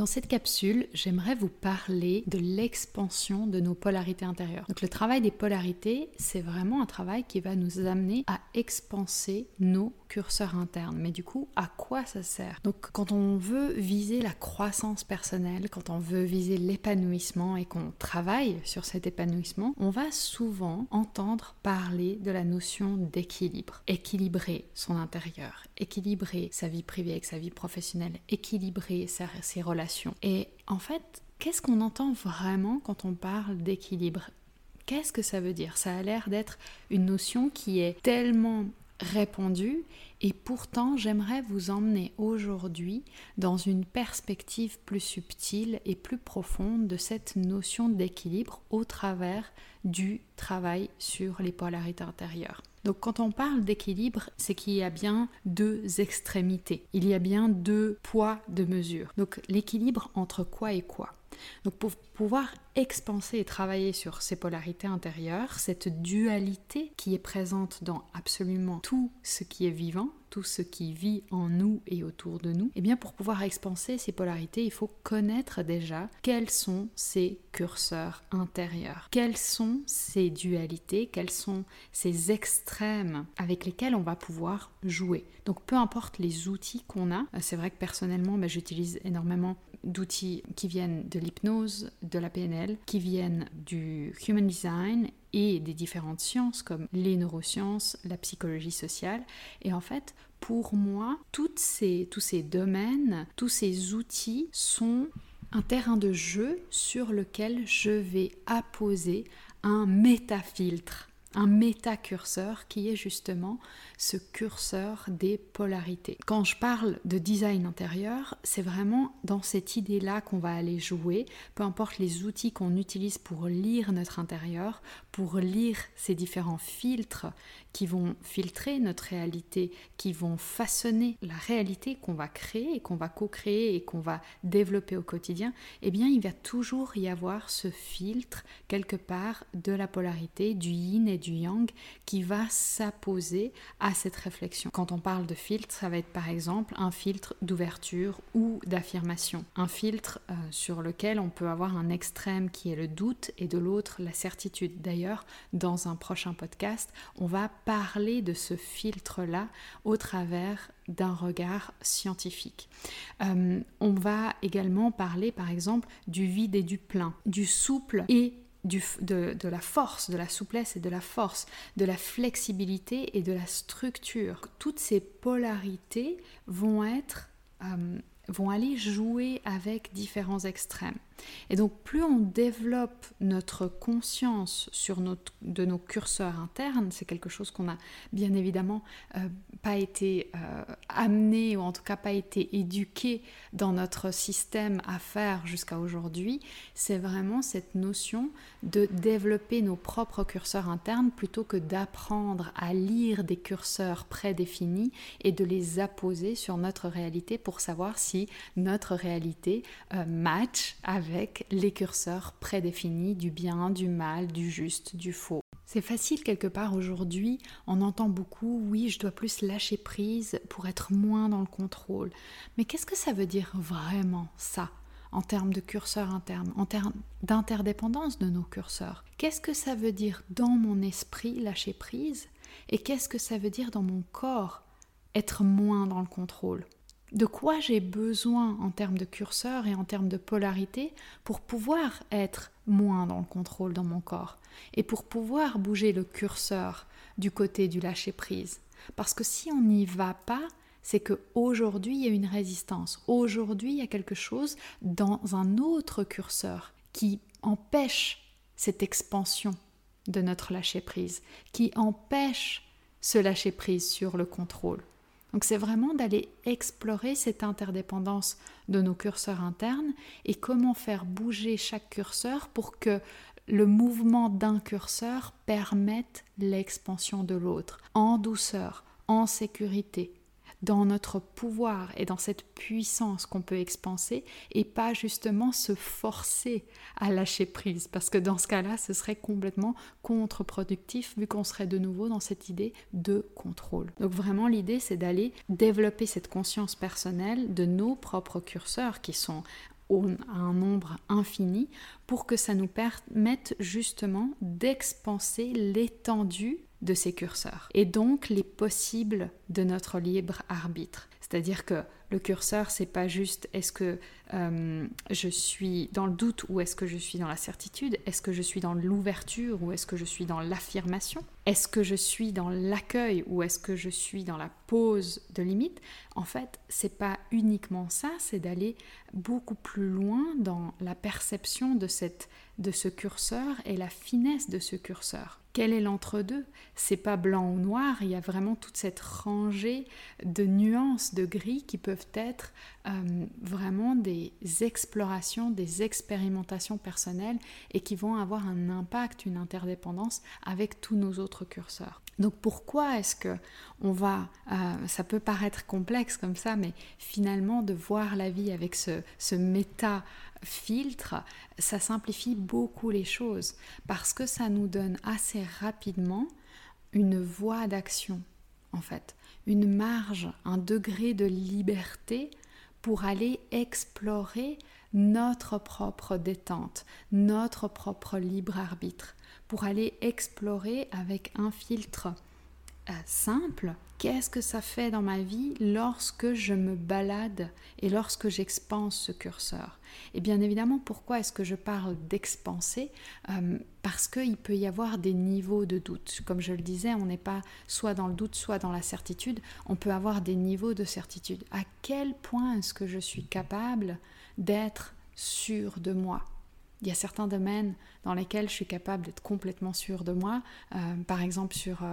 Dans cette capsule, j'aimerais vous parler de l'expansion de nos polarités intérieures. Donc le travail des polarités, c'est vraiment un travail qui va nous amener à expanser nos curseurs internes. Mais du coup, à quoi ça sert? Donc quand on veut viser la croissance personnelle, quand on veut viser l'épanouissement et qu'on travaille sur cet épanouissement, on va souvent entendre parler de la notion d'équilibre. Équilibrer son intérieur, équilibrer sa vie privée avec sa vie professionnelle, équilibrer ses relations et en fait, qu'est-ce qu'on entend vraiment quand on parle d'équilibre? Qu'est-ce que ça veut dire? Ça a l'air d'être une notion qui est tellement répandue et pourtant j'aimerais vous emmener aujourd'hui dans une perspective plus subtile et plus profonde de cette notion d'équilibre au travers du travail sur les polarités intérieures. Donc quand on parle d'équilibre, c'est qu'il y a bien deux extrémités. Il y a bien deux poids, de mesures. Donc l'équilibre entre quoi et quoi? Donc pour pouvoir expanser et travailler sur ces polarités intérieures, cette dualité qui est présente dans absolument tout ce qui est vivant, tout ce qui vit en nous et autour de nous, et eh bien pour pouvoir expanser ces polarités, il faut connaître déjà quels sont ces curseurs intérieurs, quelles sont ces dualités, quels sont ces extrêmes avec lesquels on va pouvoir jouer. Donc peu importe les outils qu'on a, c'est vrai que personnellement ben, j'utilise énormément d'outils qui viennent de l'hypnose, de la PNL, qui viennent du human design et des différentes sciences comme les neurosciences, la psychologie sociale. Et en fait, pour moi, toutes ces, tous ces domaines, tous ces outils sont un terrain de jeu sur lequel je vais apposer un métafiltre un métacurseur qui est justement ce curseur des polarités. Quand je parle de design intérieur, c'est vraiment dans cette idée-là qu'on va aller jouer, peu importe les outils qu'on utilise pour lire notre intérieur, pour lire ces différents filtres qui vont filtrer notre réalité, qui vont façonner la réalité qu'on va créer et qu'on va co-créer et qu'on va développer au quotidien, eh bien il va toujours y avoir ce filtre quelque part de la polarité, du yin et du yang qui va s'apposer à cette réflexion. Quand on parle de filtre, ça va être par exemple un filtre d'ouverture ou d'affirmation, un filtre euh, sur lequel on peut avoir un extrême qui est le doute et de l'autre la certitude. D'ailleurs, dans un prochain podcast, on va parler de ce filtre-là au travers d'un regard scientifique. Euh, on va également parler par exemple du vide et du plein, du souple et de, la force, de la souplesse et de la force, de la flexibilité et de la structure. Toutes ces polarités vont être... Euh, vont aller jouer avec différents extrêmes. Et donc plus on développe notre conscience sur de nos curseurs internes, c'est quelque chose qu'on a bien évidemment euh, pas été euh, amené ou en tout cas pas été éduqué dans notre système à faire jusqu'à aujourd'hui, c'est vraiment cette notion de développer nos propres curseurs internes plutôt que d'apprendre à lire des curseurs prédéfinis et de les apposer sur notre réalité pour savoir si notre réalité euh, match avec les curseurs prédéfinis du bien, du mal, du juste, du faux. C'est facile quelque part aujourd'hui, on entend beaucoup, oui, je dois plus lâcher prise pour être moins dans le contrôle. Mais qu'est-ce que ça veut dire vraiment ça en termes de curseur interne, en termes d'interdépendance de nos curseurs? Qu'est-ce que ça veut dire dans mon esprit lâcher prise? Et qu'est-ce que ça veut dire dans mon corps être moins dans le contrôle? De quoi j'ai besoin en termes de curseur et en termes de polarité pour pouvoir être moins dans le contrôle dans mon corps. Et pour pouvoir bouger le curseur du côté du lâcher-prise. Parce que si on n'y va pas, c'est qu'aujourd'hui, il y a une résistance. Aujourd'hui, il y a quelque chose dans un autre curseur qui empêche cette expansion de notre lâcher-prise, qui empêche ce lâcher-prise sur le contrôle. Donc c'est vraiment d'aller explorer cette interdépendance de nos curseurs internes et comment faire bouger chaque curseur pour que le mouvement d'un curseur permette l'expansion de l'autre. En douceur, en sécurité, dans notre pouvoir et dans cette puissance qu'on peut expanser et pas justement se forcer à lâcher prise parce que dans ce cas-là, ce serait complètement contre-productif vu qu'on serait de nouveau dans cette idée de contrôle. Donc vraiment l'idée c'est d'aller développer cette conscience personnelle de nos propres curseurs qui sont à un nombre infini pour que ça nous permette justement d'expanser l'étendue de ces curseurs et donc les possibles de notre libre arbitre. C'est-à-dire que le curseur, c'est pas juste est-ce que euh, je suis dans le doute ou est-ce que je suis dans la certitude? Est-ce que je suis dans l'ouverture ou est-ce que je suis dans l'affirmation? Est-ce que je suis dans l'accueil ou est-ce que je suis dans la pose de limite En fait, c'est pas uniquement ça, c'est d'aller beaucoup plus loin dans la perception de cette de ce curseur et la finesse de ce curseur. Quel est l'entre-deux? C'est pas blanc ou noir, il y a vraiment toute cette rangée de nuances, de gris qui peuvent être euh, vraiment des explorations, des expérimentations personnelles et qui vont avoir un impact, une interdépendance avec tous nos autres curseurs. Donc pourquoi est-ce que on va, euh, ça peut paraître complexe comme ça, mais finalement de voir la vie avec ce, ce méta filtre, ça simplifie beaucoup les choses parce que ça nous donne assez rapidement une voie d'action en fait, une marge, un degré de liberté pour aller explorer notre propre détente, notre propre libre arbitre, pour aller explorer avec un filtre euh, simple qu'est-ce que ça fait dans ma vie lorsque je me balade et lorsque j'expanse ce curseur? Et bien évidemment, pourquoi est-ce que je parle d'expanser? Euh, Parce qu'il peut y avoir des niveaux de doute. Comme je le disais, on n'est pas soit dans le doute, soit dans la certitude. On peut avoir des niveaux de certitude. À quel point est-ce que je suis capable d'être sûr de moi? Il y a certains domaines dans lesquels je suis capable d'être complètement sûr de moi, euh, par exemple sur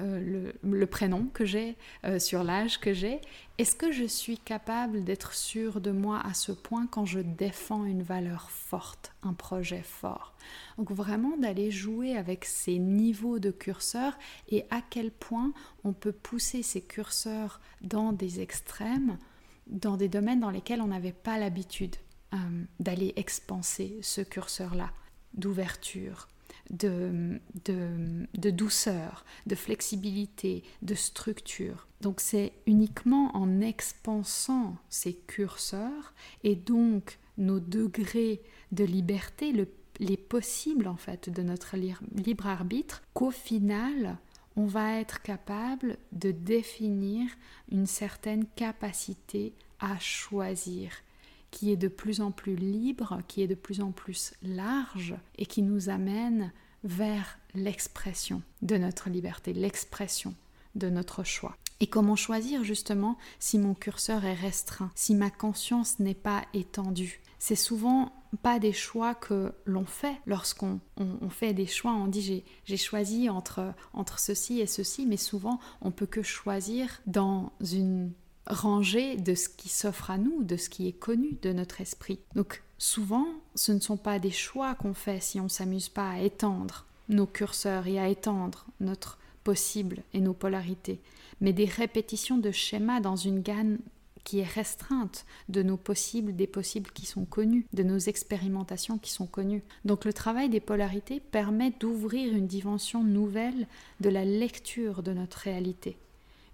euh, le, prénom que j'ai, euh, sur l'âge que j'ai. Est-ce que je suis capable d'être sûre de moi à ce point quand je défends une valeur forte, un projet fort? Donc vraiment d'aller jouer avec ces niveaux de curseurs et à quel point on peut pousser ces curseurs dans des extrêmes, dans des domaines dans lesquels on n'avait pas l'habitude euh, d'aller expanser ce curseur-là d'ouverture, de, de, douceur, de flexibilité, de structure. Donc c'est uniquement en expansant ces curseurs et donc nos degrés de liberté, les possibles en fait de notre libre arbitre, qu'au final on va être capable de définir une certaine capacité à choisir qui est de plus en plus libre, qui est de plus en plus large et qui nous amène vers l'expression de notre liberté, l'expression de notre choix. Et comment choisir justement si mon curseur est restreint, si ma conscience n'est pas étendue? C'est souvent pas des choix que l'on fait lorsqu'on on, fait des choix. On dit j'ai choisi entre, entre ceci et ceci, mais souvent on peut que choisir dans une rangée de ce qui s'offre à nous, de ce qui est connu de notre esprit. Donc souvent, ce ne sont pas des choix qu'on fait si on ne s'amuse pas à étendre nos curseurs et à étendre notre possible et nos polarités, mais des répétitions de schémas dans une gamme qui est restreinte de nos possibles, des possibles qui sont connus, de nos expérimentations qui sont connues. Donc le travail des polarités permet d'ouvrir une dimension nouvelle de la lecture de notre réalité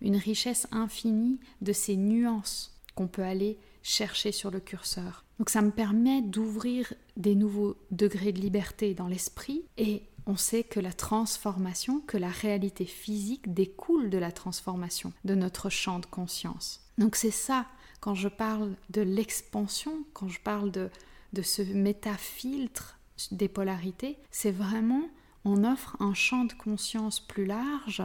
une richesse infinie de ces nuances qu'on peut aller chercher sur le curseur. Donc ça me permet d'ouvrir des nouveaux degrés de liberté dans l'esprit et on sait que la transformation, que la réalité physique découle de la transformation de notre champ de conscience. Donc c'est ça, quand je parle de l'expansion, quand je parle de, de ce métafiltre des polarités, c'est vraiment on offre un champ de conscience plus large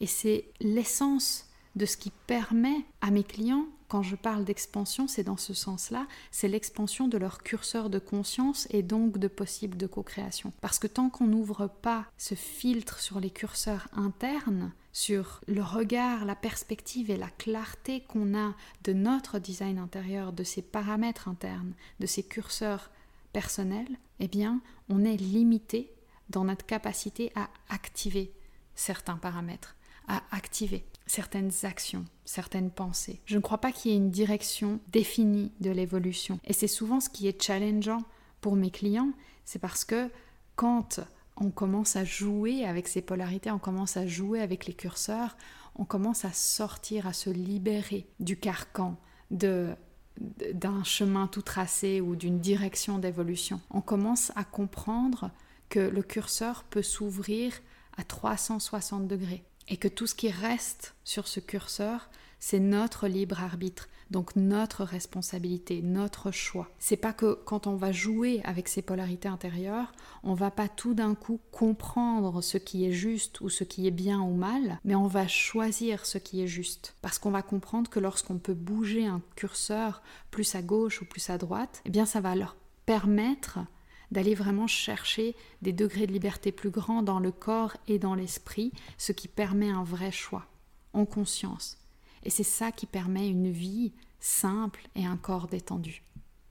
et c'est l'essence de ce qui permet à mes clients, quand je parle d'expansion, c'est dans ce sens-là, c'est l'expansion de leur curseur de conscience et donc de possible de co-création. Parce que tant qu'on n'ouvre pas ce filtre sur les curseurs internes, sur le regard, la perspective et la clarté qu'on a de notre design intérieur, de ses paramètres internes, de ses curseurs personnels, eh bien, on est limité dans notre capacité à activer certains paramètres, à activer certaines actions, certaines pensées. Je ne crois pas qu'il y ait une direction définie de l'évolution. Et c'est souvent ce qui est challengeant pour mes clients, c'est parce que quand on commence à jouer avec ces polarités, on commence à jouer avec les curseurs, on commence à sortir, à se libérer du carcan de d'un chemin tout tracé ou d'une direction d'évolution. On commence à comprendre que le curseur peut s'ouvrir à 360 degrés et que tout ce qui reste sur ce curseur, c'est notre libre arbitre, donc notre responsabilité, notre choix. C'est pas que quand on va jouer avec ces polarités intérieures, on va pas tout d'un coup comprendre ce qui est juste ou ce qui est bien ou mal, mais on va choisir ce qui est juste. Parce qu'on va comprendre que lorsqu'on peut bouger un curseur plus à gauche ou plus à droite, eh bien ça va leur permettre d'aller vraiment chercher des degrés de liberté plus grands dans le corps et dans l'esprit, ce qui permet un vrai choix, en conscience. Et c'est ça qui permet une vie simple et un corps détendu.